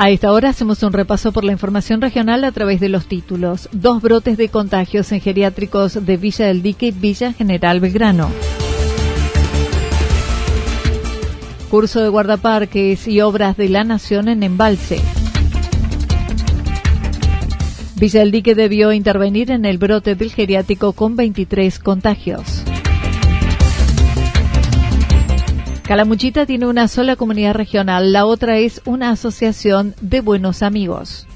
A esta hora hacemos un repaso por la información regional a través de los títulos. Dos brotes de contagios en geriátricos de Villa del Dique y Villa General Belgrano. Curso de guardaparques y obras de la Nación en embalse. Villa del Dique debió intervenir en el brote del geriátrico con 23 contagios. Calamuchita tiene una sola comunidad regional, la otra es una asociación de buenos amigos.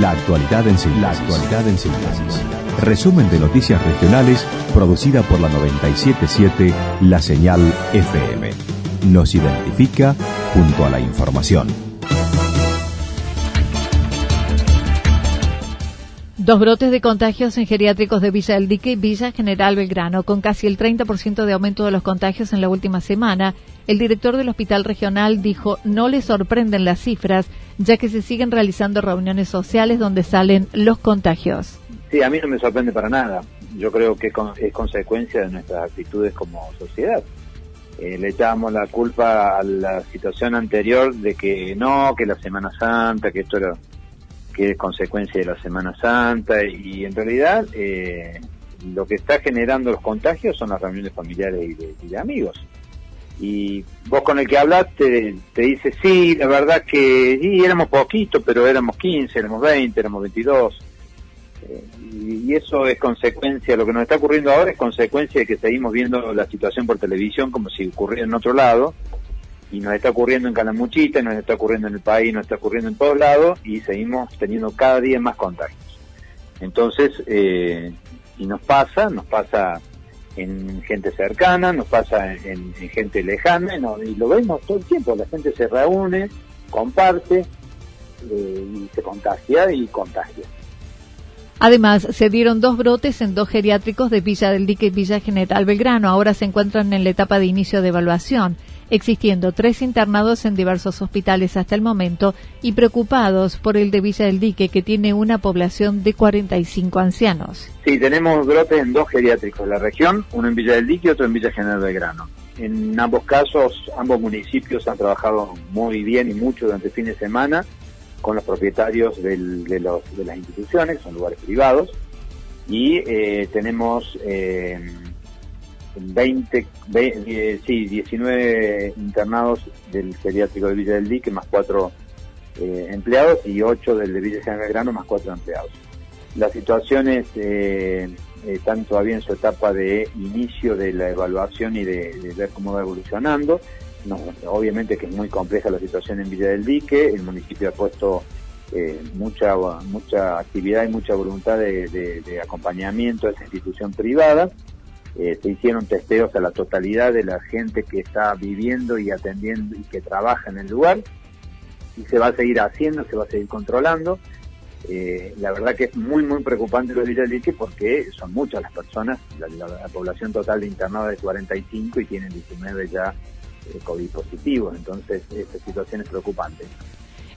La actualidad en síntesis. Resumen de noticias regionales producida por la 977 La Señal FM. Nos identifica junto a la información. Dos brotes de contagios en geriátricos de Villa del Dique y Villa General Belgrano, con casi el 30% de aumento de los contagios en la última semana. El director del hospital regional dijo no le sorprenden las cifras, ya que se siguen realizando reuniones sociales donde salen los contagios. Sí, a mí no me sorprende para nada. Yo creo que es consecuencia de nuestras actitudes como sociedad. Eh, le echamos la culpa a la situación anterior de que no, que la Semana Santa, que esto era que es consecuencia de la Semana Santa y en realidad eh, lo que está generando los contagios son las reuniones familiares y de, amigos. Y vos con el que hablaste te, dice, sí, la verdad que sí, éramos poquitos, pero éramos 15, éramos 20, éramos 22. Eh, y, y eso es consecuencia, lo que nos está ocurriendo ahora es consecuencia de que seguimos viendo la situación por televisión como si ocurriera en otro lado y nos está ocurriendo en Calamuchita, nos está ocurriendo en el país, nos está ocurriendo en todos lados y seguimos teniendo cada día más contagios. Entonces, eh, y nos pasa, nos pasa en gente cercana, nos pasa en, gente lejana y, lo vemos todo el tiempo, la gente se reúne, comparte eh, y se contagia y contagia. Además, se dieron dos brotes en dos geriátricos de Villa del Dique y Villa General Belgrano. Ahora se encuentran en la etapa de inicio de evaluación existiendo tres internados en diversos hospitales hasta el momento y preocupados por el de Villa del Dique, que tiene una población de 45 ancianos. Sí, tenemos brotes en dos geriátricos de la región, uno en Villa del Dique y otro en Villa General Belgrano. En ambos casos, ambos municipios han trabajado muy bien y mucho durante el fin de semana con los propietarios de, los, de las instituciones, son lugares privados, y eh, tenemos eh, 20, sí, 19 internados del geriátrico de Villa del Dique, más 4 eh, empleados, y 8 del de Villa San Grano, más 4 empleados. Las situaciones eh, están todavía en su etapa de inicio de la evaluación y de, ver cómo va evolucionando. obviamente que es muy compleja la situación en Villa del Dique, el municipio ha puesto eh, mucha, mucha actividad y mucha voluntad de, de acompañamiento a esa institución privada eh, se hicieron testeos a la totalidad de la gente que está viviendo y atendiendo y que trabaja en el lugar y se va a seguir haciendo, se va a seguir controlando. Eh, la verdad que es muy, muy preocupante lo de Villa porque son muchas las personas, la, población total de internados es 45 y tienen 19 ya eh, COVID positivos, entonces esta situación es preocupante.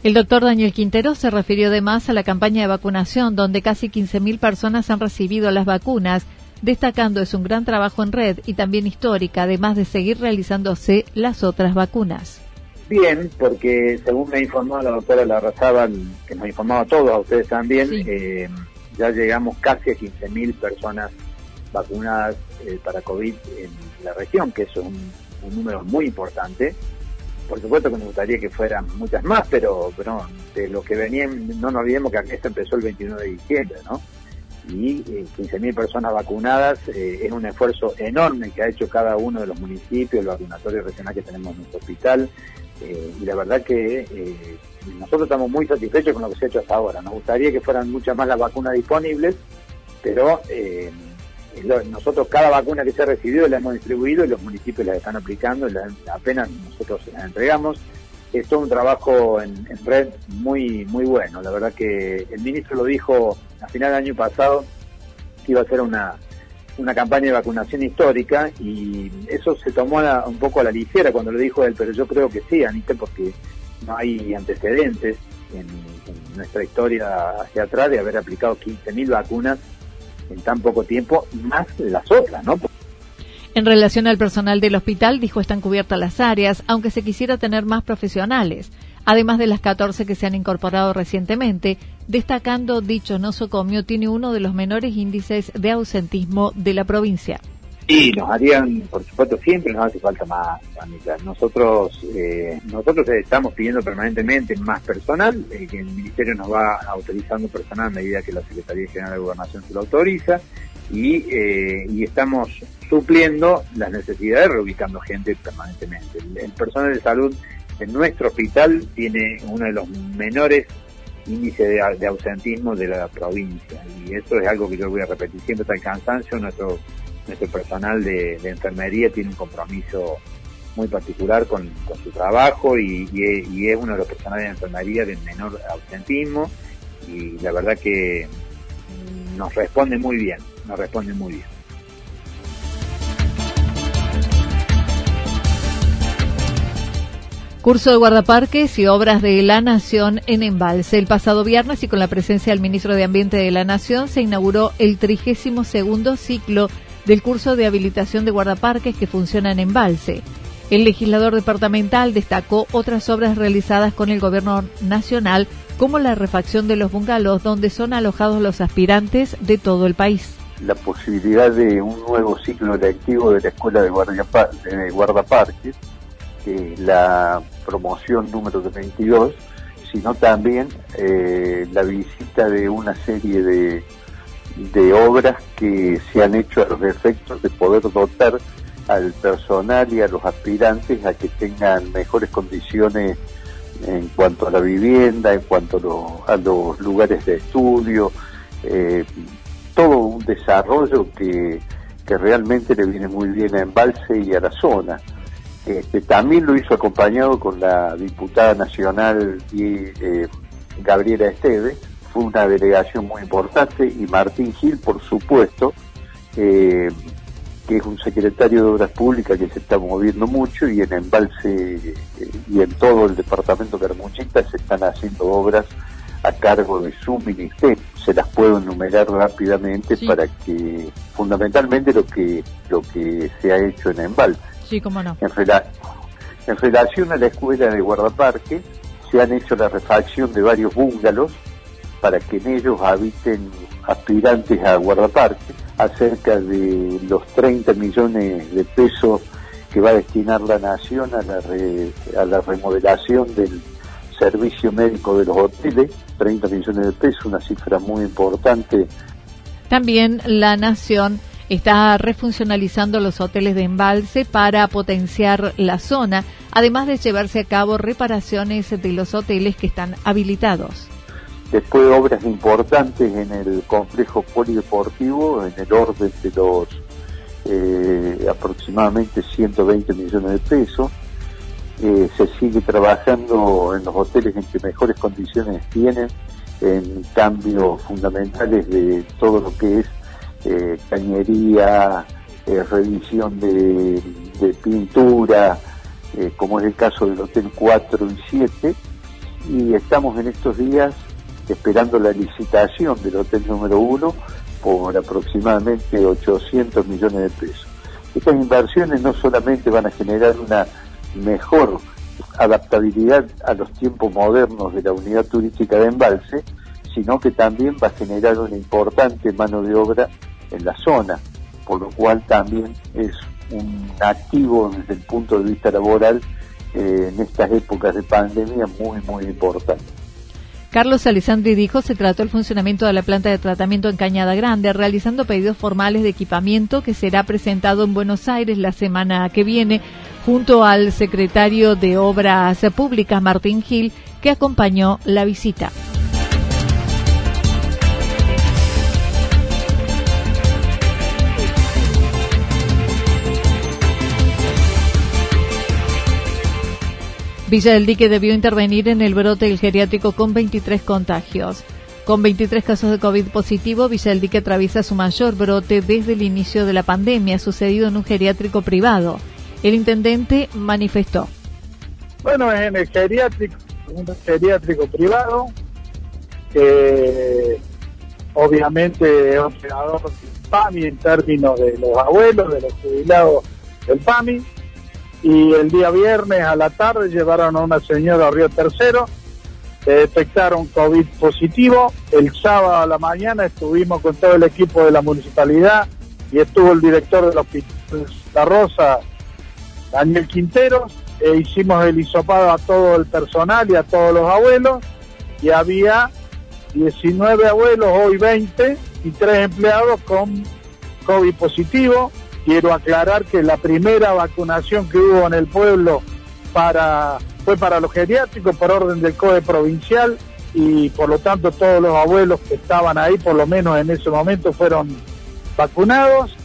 El doctor Daniel Quintero se refirió además a la campaña de vacunación, donde casi 15.000 personas han recibido las vacunas destacando es un gran trabajo en red y también histórica, además de seguir realizándose las otras vacunas. Bien, porque según me ha informado la doctora Larrazábal, que nos ha informado a todos, a ustedes también, eh, ya llegamos casi a 15.000 personas vacunadas eh, para COVID en la región, que es un, número muy importante. Por supuesto que nos gustaría que fueran muchas más, pero, pero de lo que venían, no nos olvidemos que esto empezó el 21 de diciembre, ¿no? Y 15.000 eh, personas vacunadas eh, es un esfuerzo enorme que ha hecho cada uno de los municipios, el vacunatorio regional que tenemos en nuestro hospital eh, y la verdad que nosotros estamos muy satisfechos con lo que se ha hecho hasta ahora. Nos gustaría que fueran muchas más las vacunas disponibles, pero nosotros cada vacuna que se ha recibido la hemos distribuido y los municipios la están aplicando, apenas nosotros la entregamos es todo un trabajo en, red muy muy bueno. La verdad que el ministro lo dijo a final del año pasado que iba a ser una, una campaña de vacunación histórica y eso se tomó un poco a la ligera cuando lo dijo él, pero yo creo que sí, Anita, porque no hay antecedentes en, en nuestra historia hacia atrás de haber aplicado 15.000 vacunas en tan poco tiempo, más las otras, ¿no? En relación al personal del hospital, dijo están cubiertas las áreas, aunque se quisiera tener más profesionales, además de las 14 que se han incorporado recientemente, destacando dicho nosocomio tiene uno de los menores índices de ausentismo de la provincia. Sí, nos harían, por supuesto, siempre nos hace falta más, Nosotros, eh, nosotros estamos pidiendo permanentemente más personal, eh, que el Ministerio nos va autorizando personal a medida que la Secretaría General de Gobernación se lo autoriza, y, eh, y estamos supliendo las necesidades reubicando gente permanentemente. El, personal de salud en nuestro hospital tiene uno de los menores índices de, ausentismo de la provincia y eso es algo que yo voy a repetir siempre hasta el cansancio. Nuestro, nuestro personal de, enfermería tiene un compromiso muy particular con, su trabajo y, y, es uno de los personales de enfermería de menor ausentismo y la verdad que nos responde muy bien, nos responde muy bien. Curso de guardaparques y obras de la Nación en Embalse. El pasado viernes y con la presencia del ministro de Ambiente de la Nación se inauguró el 32 segundo ciclo del curso de habilitación de guardaparques que funciona en Embalse. El legislador departamental destacó otras obras realizadas con el gobierno nacional, como la refacción de los bungalows donde son alojados los aspirantes de todo el país. La posibilidad de un nuevo ciclo lectivo de la Escuela de, Guardaparques, la promoción número 22, sino también eh, la visita de una serie de, de obras que se han hecho a los efectos de poder dotar al personal y a los aspirantes a que tengan mejores condiciones en cuanto a la vivienda, en cuanto a, los lugares de estudio, eh, un desarrollo que, que realmente le viene muy bien a Embalse y a la zona. Este, también lo hizo acompañado con la diputada nacional eh, Gabriela Esteve, fue una delegación muy importante, y Martín Gil, por supuesto, eh, que es un secretario de Obras Públicas que se está moviendo mucho y en Embalse eh, y en todo el departamento Carmuchita se están haciendo obras a cargo de su ministerio. Se las puedo enumerar rápidamente para que fundamentalmente lo que lo que se ha hecho en Embalse. Sí, cómo no. En, en relación a la escuela de guardaparques, se han hecho la refacción de varios búngalos para que en ellos habiten aspirantes a guardaparques, acerca de los 30 millones de pesos que va a destinar la Nación a la, a la remodelación del servicio médico de los hoteles, 30 millones de pesos, una cifra muy importante. También la Nación está refuncionalizando los hoteles de embalse para potenciar la zona, además de llevarse a cabo reparaciones de los hoteles que están habilitados. Después obras importantes en el complejo polideportivo, en el orden de los eh, aproximadamente 120 millones de pesos. Eh, se sigue trabajando en los hoteles en que mejores condiciones tienen, en cambios fundamentales de todo lo que es eh, cañería, eh, revisión de, pintura, eh, como es el caso del Hotel 4 y 7, y estamos en estos días esperando la licitación del hotel número 1 por aproximadamente 800 millones de pesos. Estas inversiones no solamente van a generar una mejor adaptabilidad a los tiempos modernos de la unidad turística de embalse, sino que también va a generar una importante mano de obra en la zona, por lo cual también es un activo desde el punto de vista laboral eh, en estas épocas de pandemia muy, muy importante. Carlos Alessandri dijo se trató el funcionamiento de la planta de tratamiento en Cañada Grande, realizando pedidos formales de equipamiento que será presentado en Buenos Aires la semana que viene, junto al secretario de Obras Públicas, Martín Gil, que acompañó la visita. Villa del Dique debió intervenir en el brote del geriátrico con 23 contagios. Con 23 casos de COVID positivo, Villa del Dique atraviesa su mayor brote desde el inicio de la pandemia, sucedido en un geriátrico privado. El intendente manifestó. Bueno, en el geriátrico, un geriátrico privado, que obviamente es operador del PAMI en términos de los abuelos, de los jubilados del PAMI, y el día viernes a la tarde llevaron a una señora a Río Tercero, le detectaron COVID positivo, el sábado a la mañana estuvimos con todo el equipo de la municipalidad y estuvo el director del hospital La Rosa, Daniel Quinteros, e hicimos el hisopado a todo el personal y a todos los abuelos y había 19 abuelos, hoy 20 y 3 empleados con COVID positivo Quiero aclarar que la primera vacunación que hubo en el pueblo para, fue para los geriátricos por orden del COE provincial y por lo tanto todos los abuelos que estaban ahí, por lo menos en ese momento, fueron vacunados.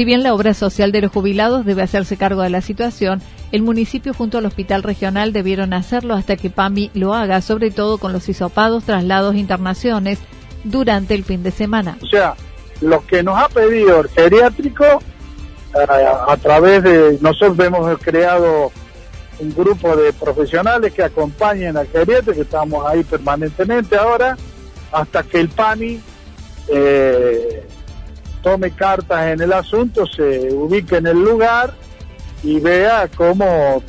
Si bien la obra social de los jubilados debe hacerse cargo de la situación, el municipio junto al hospital regional debieron hacerlo hasta que PAMI lo haga, sobre todo con los hisopados, traslados, internaciones durante el fin de semana. O sea, lo que nos ha pedido el geriátrico, eh, a través de, nosotros hemos creado un grupo de profesionales que acompañen al geriátrico, que estamos ahí permanentemente ahora, hasta que el PANI eh, tome cartas en el asunto, se ubique en el lugar y vea cómo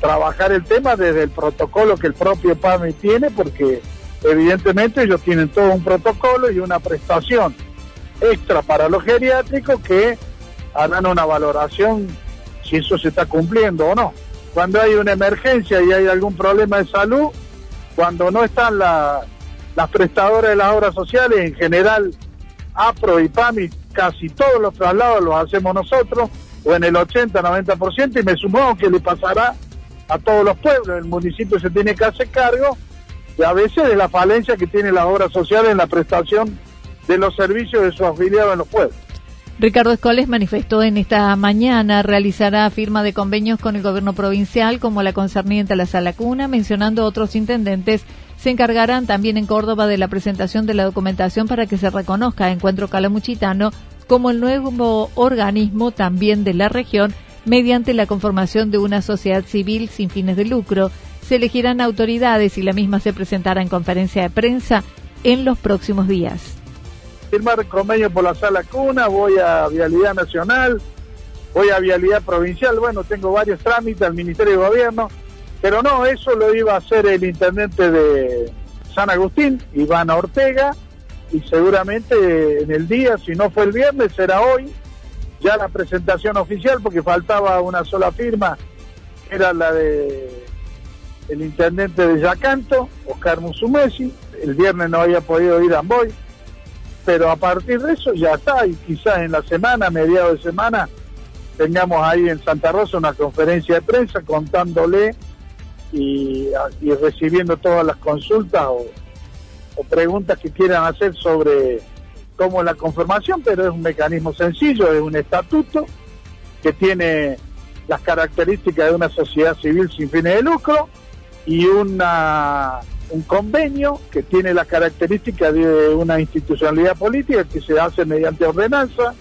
trabajar el tema desde el protocolo que el propio PAMI tiene, porque evidentemente ellos tienen todo un protocolo y una prestación extra para los geriátricos que harán una valoración si eso se está cumpliendo o no. Cuando hay una emergencia y hay algún problema de salud, cuando no están las prestadoras de las obras sociales, en general APRO y PAMI, casi todos los traslados los hacemos nosotros, o en el 80-90%, y me supongo que le pasará a todos los pueblos. El municipio se tiene que hacer cargo y a veces de la falencia que tiene las obras sociales en la prestación de los servicios de sus afiliados en los pueblos. Ricardo Escoles manifestó en esta mañana realizará firma de convenios con el gobierno provincial como la concerniente a la sala cuna, mencionando otros intendentes se encargarán también en Córdoba de la presentación de la documentación para que se reconozca Encuentro Calamuchitano como el nuevo organismo también de la región mediante la conformación de una sociedad civil sin fines de lucro. Se elegirán autoridades y la misma se presentará en conferencia de prensa en los próximos días firmar convenio por la sala cuna, voy a Vialidad Nacional, voy a Vialidad Provincial, bueno, tengo varios trámites al Ministerio de Gobierno, pero no, eso lo iba a hacer el intendente de San Agustín, Iván Ortega, y seguramente en el día, si no fue el viernes, será hoy, ya la presentación oficial, porque faltaba una sola firma, era la de el intendente de Yacanto, Oscar Musumesi, el viernes no había podido ir a Amboy, pero a partir de eso ya está, y quizás en la semana, mediados de semana, tengamos ahí en Santa Rosa una conferencia de prensa contándole y, recibiendo todas las consultas o, preguntas que quieran hacer sobre cómo la confirmación, pero es un mecanismo sencillo, es un estatuto que tiene las características de una sociedad civil sin fines de lucro y una un convenio que tiene la característica de una institucionalidad política que se hace mediante ordenanza,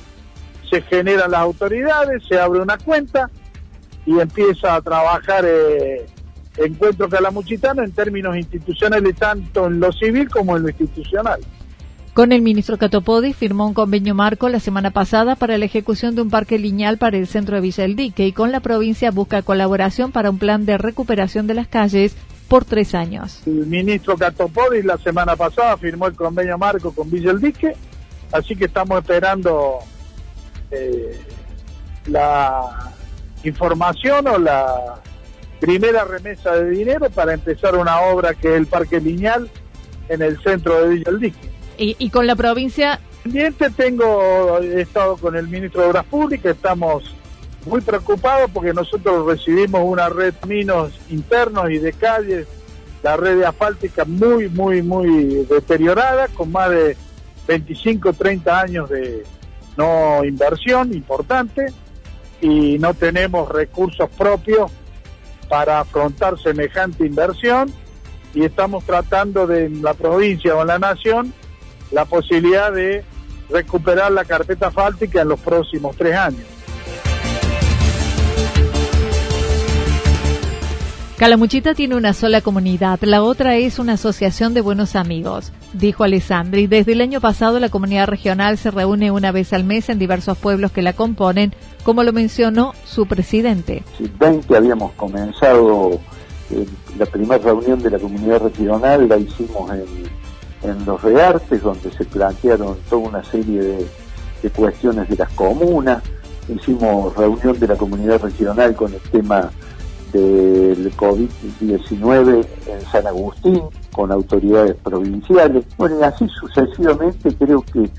se generan las autoridades, se abre una cuenta y empieza a trabajar eh, Encuentro Calamuchitano en términos institucionales, tanto en lo civil como en lo institucional. Con el ministro Catopodi firmó un convenio marco la semana pasada para la ejecución de un parque lineal para el centro de Villa del Dique y con la provincia busca colaboración para un plan de recuperación de las calles por tres años. El ministro Catopodis la semana pasada firmó el convenio marco con Villa del Dique, así que estamos esperando eh, la información o la primera remesa de dinero para empezar una obra que es el parque lineal en el centro de Villa Dique. Y, con la provincia. Pendiente tengo, he estado con el ministro de Obras Públicas, estamos muy preocupados porque nosotros recibimos una red de caminos internos y de calles, la red asfáltica muy, muy, muy deteriorada, con más de 25, 30 años de no inversión importante y no tenemos recursos propios para afrontar semejante inversión y estamos tratando de en la provincia o en la nación la posibilidad de recuperar la carpeta fáltica en los próximos tres años. Calamuchita tiene una sola comunidad, la otra es una asociación de buenos amigos, dijo Alessandri. Desde el año pasado la comunidad regional se reúne una vez al mes en diversos pueblos que la componen, como lo mencionó su presidente. Sí, 20 habíamos comenzado eh, la primera reunión de la comunidad regional, la hicimos en los reartes, donde se plantearon toda una serie de, cuestiones de las comunas. Hicimos reunión de la comunidad regional con el tema del COVID-19 en San Agustín, con autoridades provinciales. Bueno, y así sucesivamente creo que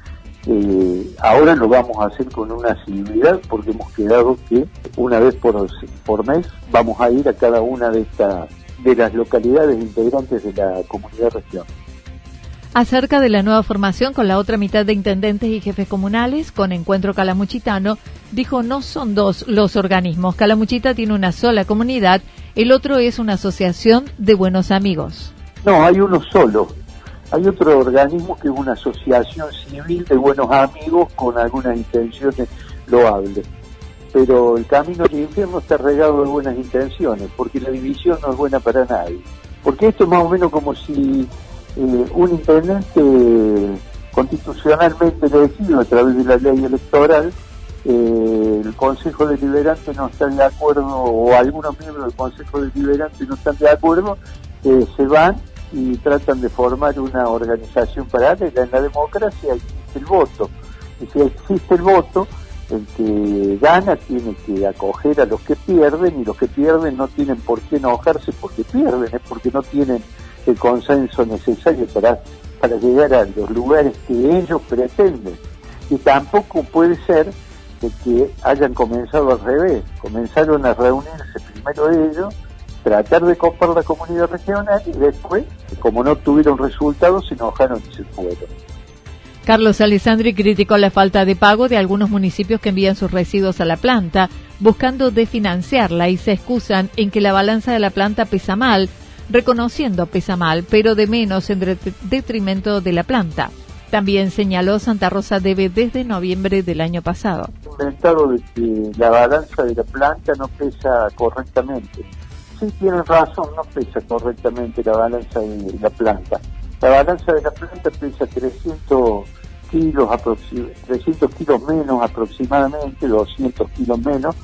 eh, ahora lo vamos a hacer con una asiduidad porque hemos quedado que una vez por, por mes vamos a ir a cada una de estas de las localidades integrantes de la comunidad regional acerca de la nueva formación con la otra mitad de intendentes y jefes comunales con Encuentro Calamuchitano, dijo no son dos los organismos. Calamuchita tiene una sola comunidad, el otro es una asociación de buenos amigos. No, hay uno solo. Hay otro organismo que es una asociación civil de buenos amigos con algunas intenciones loables. Pero el camino del infierno está regado de buenas intenciones, porque la división no es buena para nadie. Porque esto es más o menos como si eh, un intendente constitucionalmente elegido a través de la ley electoral, eh, el Consejo Deliberante no está de acuerdo, o algunos miembros del Consejo Deliberante no están de acuerdo, eh, se van y tratan de formar una organización paralela. En la democracia existe el voto. Y si existe el voto, el que gana tiene que acoger a los que pierden y los que pierden no tienen por qué enojarse porque pierden, es porque no tienen el consenso necesario para, para llegar a los lugares que ellos pretenden. Y tampoco puede ser de que hayan comenzado al revés. Comenzaron a reunirse primero ellos, tratar de copar la comunidad regional y después, como no tuvieron resultados, se enojaron y se fueron. Carlos Alessandri criticó la falta de pago de algunos municipios que envían sus residuos a la planta, buscando desfinanciarla y se excusan en que la balanza de la planta pesa mal reconociendo pesa mal, pero de menos en detrimento de la planta. También señaló Santa Rosa debe desde noviembre del año pasado. Inventado de que la balanza de la planta no pesa correctamente. Sí, tienen razón, no pesa correctamente la balanza de la planta. La balanza de la planta pesa 300 kilos, 300 kilos menos aproximadamente, 200 kilos menos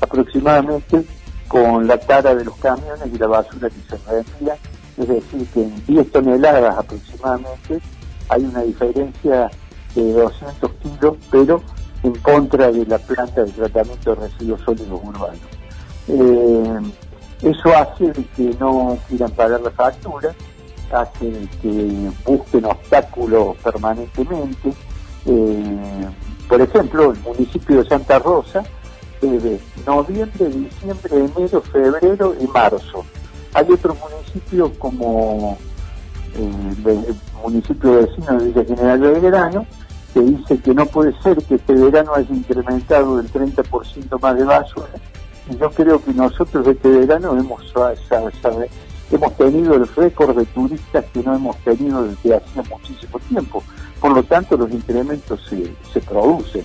aproximadamente con la tara de los camiones y la basura que se reenvía, es decir, que en 10 toneladas aproximadamente hay una diferencia de 200 kilos, pero en contra de la planta de tratamiento de residuos sólidos urbanos. Eh, eso hace que no quieran pagar la factura, hace que busquen obstáculos permanentemente. Eh, por ejemplo, el municipio de Santa Rosa de noviembre, diciembre, enero, febrero y marzo. Hay otros municipios como eh, el municipio vecino de Villa General Belgrano, que dice que no puede ser que este verano haya incrementado el 30% más de basura. Y yo creo que nosotros este verano hemos, tenido el récord de turistas que no hemos tenido desde hace muchísimo tiempo. Por lo tanto, los incrementos se producen.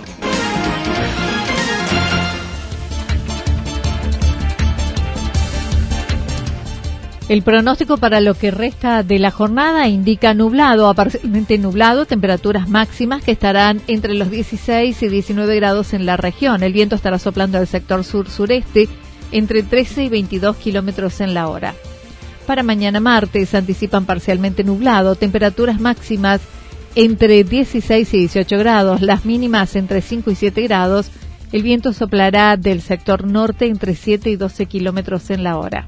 El pronóstico para lo que resta de la jornada indica nublado a parcialmente nublado, temperaturas máximas que estarán entre los 16 y 19 grados en la región. El viento estará soplando al sector sur-sureste entre 13 y 22 kilómetros en la hora. Para mañana martes anticipan parcialmente nublado, temperaturas máximas entre 16 y 18 grados, las mínimas entre 5 y 7 grados. El viento soplará del sector norte entre 7 y 12 kilómetros en la hora.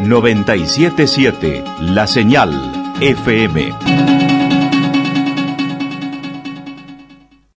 977 La Señal FM.